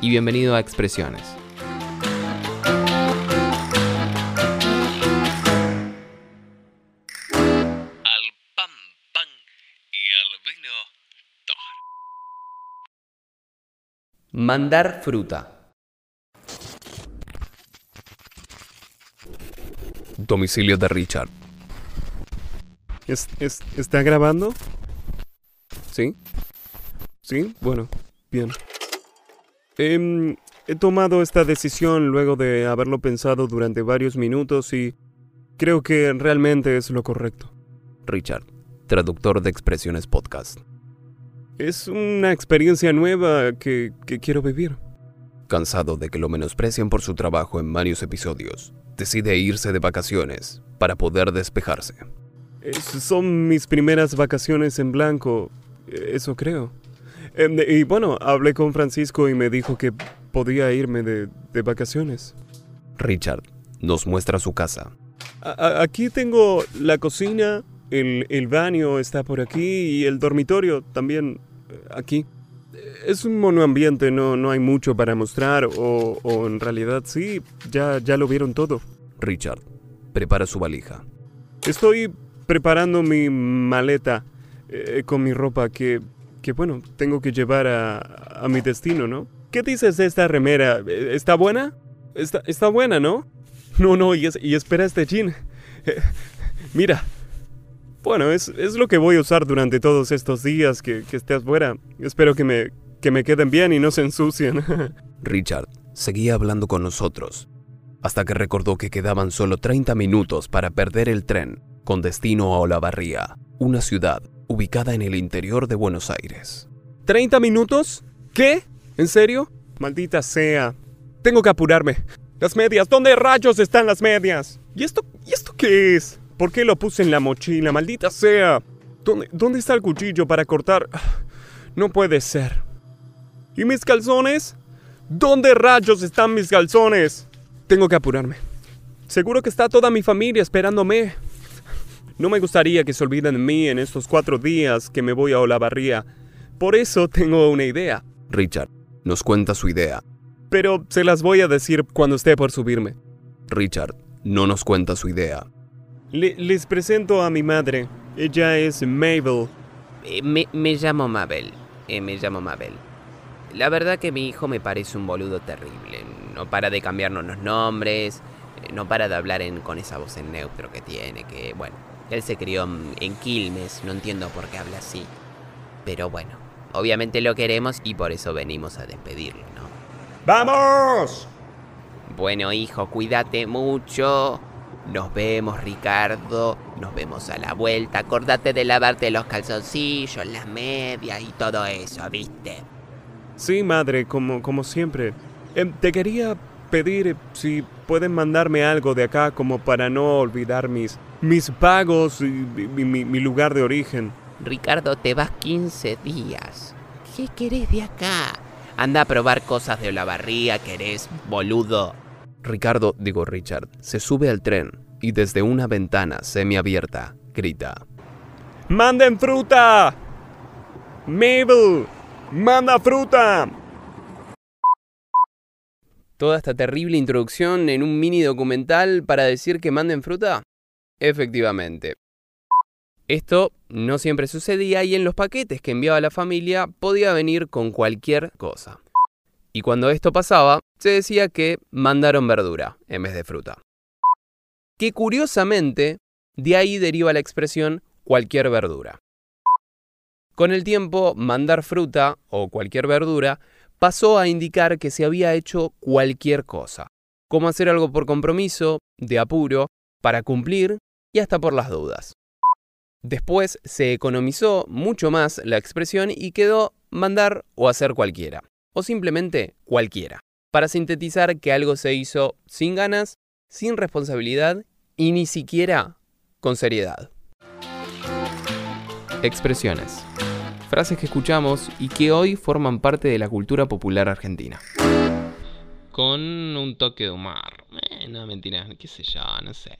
y bienvenido a Expresiones. al pan pan y al vino tor. Mandar fruta. Domicilio de Richard. ¿Es, es- está grabando? ¿Sí? ¿Sí? Bueno, bien. Em, he tomado esta decisión luego de haberlo pensado durante varios minutos y creo que realmente es lo correcto. Richard, traductor de Expresiones Podcast. Es una experiencia nueva que, que quiero vivir. Cansado de que lo menosprecien por su trabajo en varios episodios, decide irse de vacaciones para poder despejarse. Es- son mis primeras vacaciones en blanco, eh, eso creo. Y bueno, hablé con Francisco y me dijo que podía irme de, de vacaciones. Richard nos muestra su casa. A- aquí tengo la cocina, el, el baño está por aquí y el dormitorio también eh, aquí. Es un monoambiente, no, no hay mucho para mostrar o, o en realidad sí, ya, ya lo vieron todo. Richard prepara su valija. Estoy preparando mi maleta eh, con mi ropa que, que, bueno, tengo que llevar a, a mi destino, ¿no? ¿Qué dices de esta remera? Eh, ¿Está buena? Está, está buena, ¿no? No, no, y, es- y espera este jean. Eh, mira. Bueno, es, es lo que voy a usar durante todos estos días que, que esté afuera. Espero que me, que me queden bien y no se ensucien. Richard seguía hablando con nosotros, hasta que recordó que quedaban solo 30 minutos para perder el tren con destino a Olavarría, una ciudad ubicada en el interior de Buenos Aires. ¿30 minutos? ¿Qué? ¿En serio? Maldita sea. Tengo que apurarme. Las medias, ¿dónde rayos están las medias? ¿Y esto, ¿y esto qué es? ¿Por qué lo puse en la mochila? Maldita sea. ¿Dónde, ¿Dónde está el cuchillo para cortar? No puede ser. ¿Y mis calzones? ¿Dónde rayos están mis calzones? Tengo que apurarme. Seguro que está toda mi familia esperándome. No me gustaría que se olviden de mí en estos cuatro días que me voy a Olavarría. Por eso tengo una idea. Richard nos cuenta su idea. Pero se las voy a decir cuando esté por subirme. Richard no nos cuenta su idea. Le- les presento a mi madre. Ella es Mabel. Eh, me, me llamo Mabel. Eh, me llamo Mabel. La verdad que mi hijo me parece un boludo terrible. No para de cambiarnos los nombres. Eh, No para de hablar en- con esa voz en neutro que tiene. Que, bueno, él se crió en- en Quilmes. No entiendo por qué habla así. Pero bueno, obviamente lo queremos y por eso venimos a despedirlo, ¿no? ¡Vamos! Bueno, hijo, cuídate mucho. Nos vemos, Ricardo. Nos vemos a la vuelta. Acordate de lavarte los calzoncillos, las medias y todo eso, ¿viste? Sí, madre, como, como siempre. Em, te quería pedir si pueden mandarme algo de acá como para no olvidar mis, mis pagos y, y mi- mi- mi lugar de origen. Ricardo, te vas 15 días. ¿Qué querés de acá? Anda a probar cosas de Olavarría, querés, boludo. Ricardo, digo Richard, se sube al tren y desde una ventana semiabierta grita. ¡Manden fruta! ¡Mabel! ¡Manda fruta! ¿Toda esta terrible introducción en un mini documental para decir que manden fruta? Efectivamente. Esto no siempre sucedía y en los paquetes que enviaba la familia podía venir con cualquier cosa. Y cuando esto pasaba, se decía que mandaron verdura en vez de fruta. Que curiosamente, de ahí deriva la expresión cualquier verdura. Con el tiempo, mandar fruta o cualquier verdura pasó a indicar que se había hecho cualquier cosa, como hacer algo por compromiso, de apuro, para cumplir y hasta por las dudas. Después se economizó mucho más la expresión y quedó mandar o hacer cualquiera, o simplemente cualquiera. para sintetizar que algo se hizo sin ganas, sin responsabilidad y ni siquiera con seriedad. Expresiones. Frases que escuchamos y que hoy forman parte de la cultura popular argentina. Con un toque de humor. Eh, no, mentira, qué sé yo, no sé.